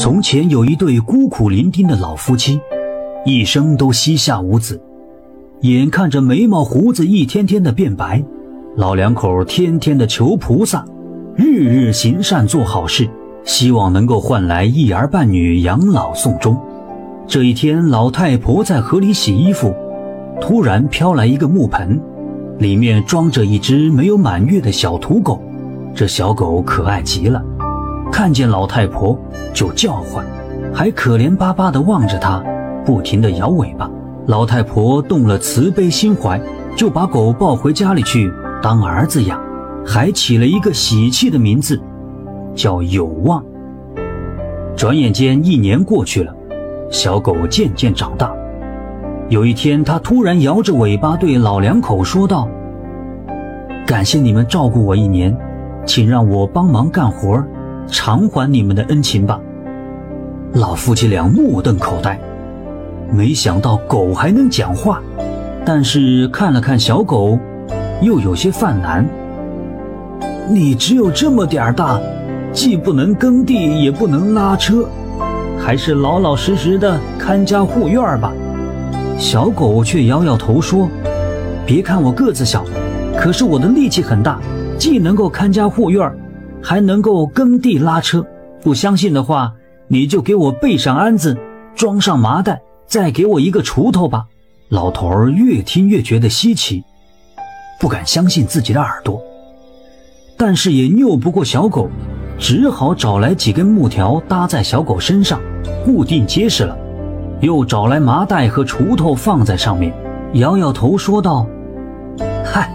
从前有一对孤苦伶仃的老夫妻，一生都膝下无子，眼看着眉毛胡子一天天的变白，老两口天天的求菩萨，日日行善做好事，希望能够换来一儿半女养老送终。这一天，老太婆在河里洗衣服，突然飘来一个木盆，里面装着一只没有满月的小土狗，这小狗可爱极了。看见老太婆就叫唤，还可怜巴巴地望着她，不停地摇尾巴。老太婆动了慈悲心怀，就把狗抱回家里去当儿子养，还起了一个喜气的名字，叫有望。转眼间一年过去了，小狗渐渐长大。有一天，它突然摇着尾巴对老两口说道：“感谢你们照顾我一年，请让我帮忙干活。”偿还你们的恩情吧。老夫妻俩目瞪口呆，没想到狗还能讲话，但是看了看小狗，又有些犯难。你只有这么点儿大，既不能耕地，也不能拉车，还是老老实实的看家护院吧。小狗却摇摇头说：“别看我个子小，可是我的力气很大，既能够看家护院。”还能够耕地拉车，不相信的话，你就给我备上鞍子，装上麻袋，再给我一个锄头吧。老头儿越听越觉得稀奇，不敢相信自己的耳朵，但是也拗不过小狗，只好找来几根木条搭在小狗身上，固定结实了，又找来麻袋和锄头放在上面，摇摇头说道：“嗨，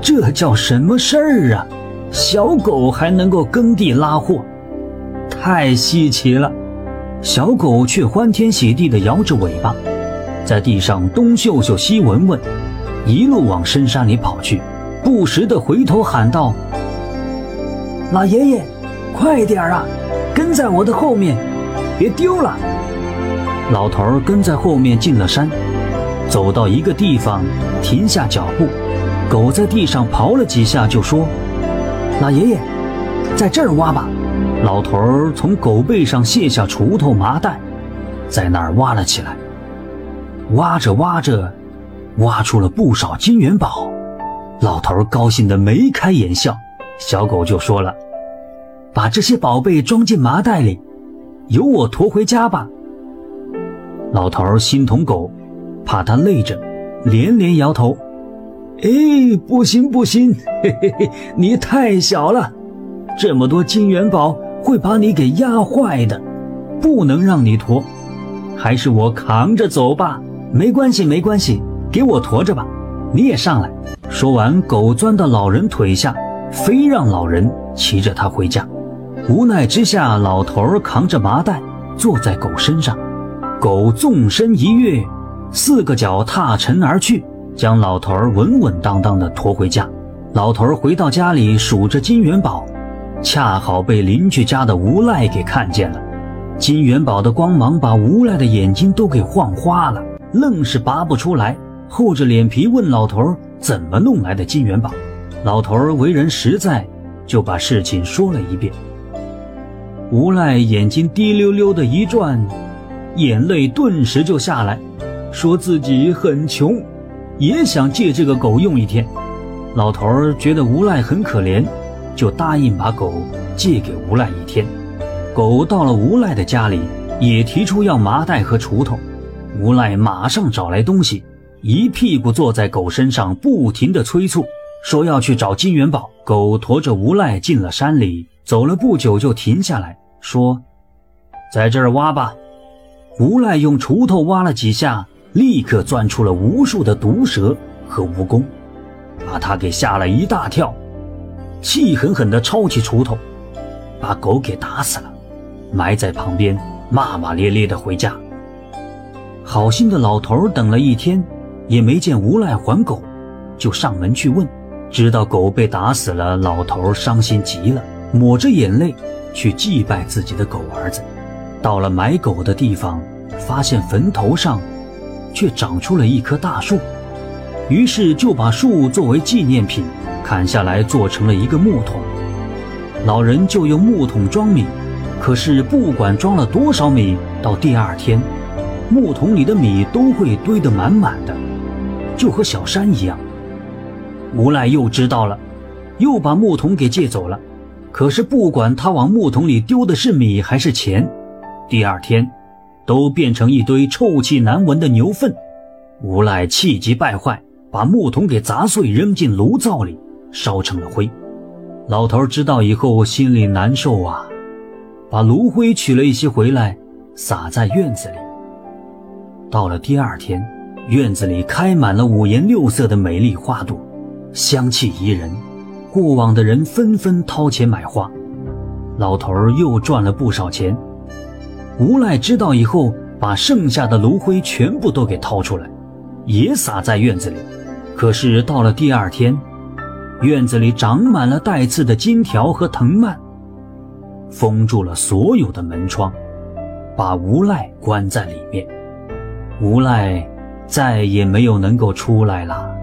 这叫什么事儿啊？”小狗还能够耕地拉货，太稀奇了。小狗却欢天喜地地摇着尾巴，在地上东嗅嗅西闻闻，一路往深山里跑去，不时地回头喊道：“老爷爷，快点啊，跟在我的后面，别丢了。”老头跟在后面进了山，走到一个地方，停下脚步，狗在地上刨了几下，就说。老爷爷，在这儿挖吧。老头儿从狗背上卸下锄头、麻袋，在那儿挖了起来。挖着挖着，挖出了不少金元宝。老头儿高兴得眉开眼笑。小狗就说了：“把这些宝贝装进麻袋里，由我驮回家吧。”老头儿心疼狗，怕它累着，连连摇头。哎，不行不行，嘿嘿嘿，你太小了，这么多金元宝会把你给压坏的，不能让你驮，还是我扛着走吧。没关系没关系，给我驮着吧，你也上来。说完，狗钻到老人腿下，非让老人骑着它回家。无奈之下，老头儿扛着麻袋坐在狗身上，狗纵身一跃，四个脚踏尘而去。将老头儿稳稳当当地驮回家。老头儿回到家里数着金元宝，恰好被邻居家的无赖给看见了。金元宝的光芒把无赖的眼睛都给晃花了，愣是拔不出来，厚着脸皮问老头儿怎么弄来的金元宝。老头儿为人实在，就把事情说了一遍。无赖眼睛滴溜溜的一转，眼泪顿时就下来，说自己很穷。也想借这个狗用一天，老头儿觉得无赖很可怜，就答应把狗借给无赖一天。狗到了无赖的家里，也提出要麻袋和锄头。无赖马上找来东西，一屁股坐在狗身上，不停地催促，说要去找金元宝。狗驮着无赖进了山里，走了不久就停下来说：“在这儿挖吧。”无赖用锄头挖了几下。立刻钻出了无数的毒蛇和蜈蚣，把他给吓了一大跳，气狠狠地抄起锄头，把狗给打死了，埋在旁边，骂骂咧咧地回家。好心的老头等了一天，也没见无赖还狗，就上门去问，知道狗被打死了。老头伤心极了，抹着眼泪去祭拜自己的狗儿子。到了埋狗的地方，发现坟头上。却长出了一棵大树，于是就把树作为纪念品砍下来，做成了一个木桶。老人就用木桶装米，可是不管装了多少米，到第二天，木桶里的米都会堆得满满的，就和小山一样。无赖又知道了，又把木桶给借走了。可是不管他往木桶里丢的是米还是钱，第二天，都变成一堆臭气难闻的牛粪。无赖气急败坏，把木桶给砸碎，扔进炉灶里，烧成了灰。老头知道以后，心里难受啊。把炉灰取了一些回来，撒在院子里。到了第二天，院子里开满了五颜六色的美丽花朵，香气宜人。过往的人纷纷掏钱买花，老头又赚了不少钱。无赖知道以后，把剩下的炉灰全部都给掏出来，也撒在院子里。可是到了第二天，院子里长满了带刺的金条和藤蔓。封住了所有的门窗，把无赖关在里面。无赖再也没有能够出来了。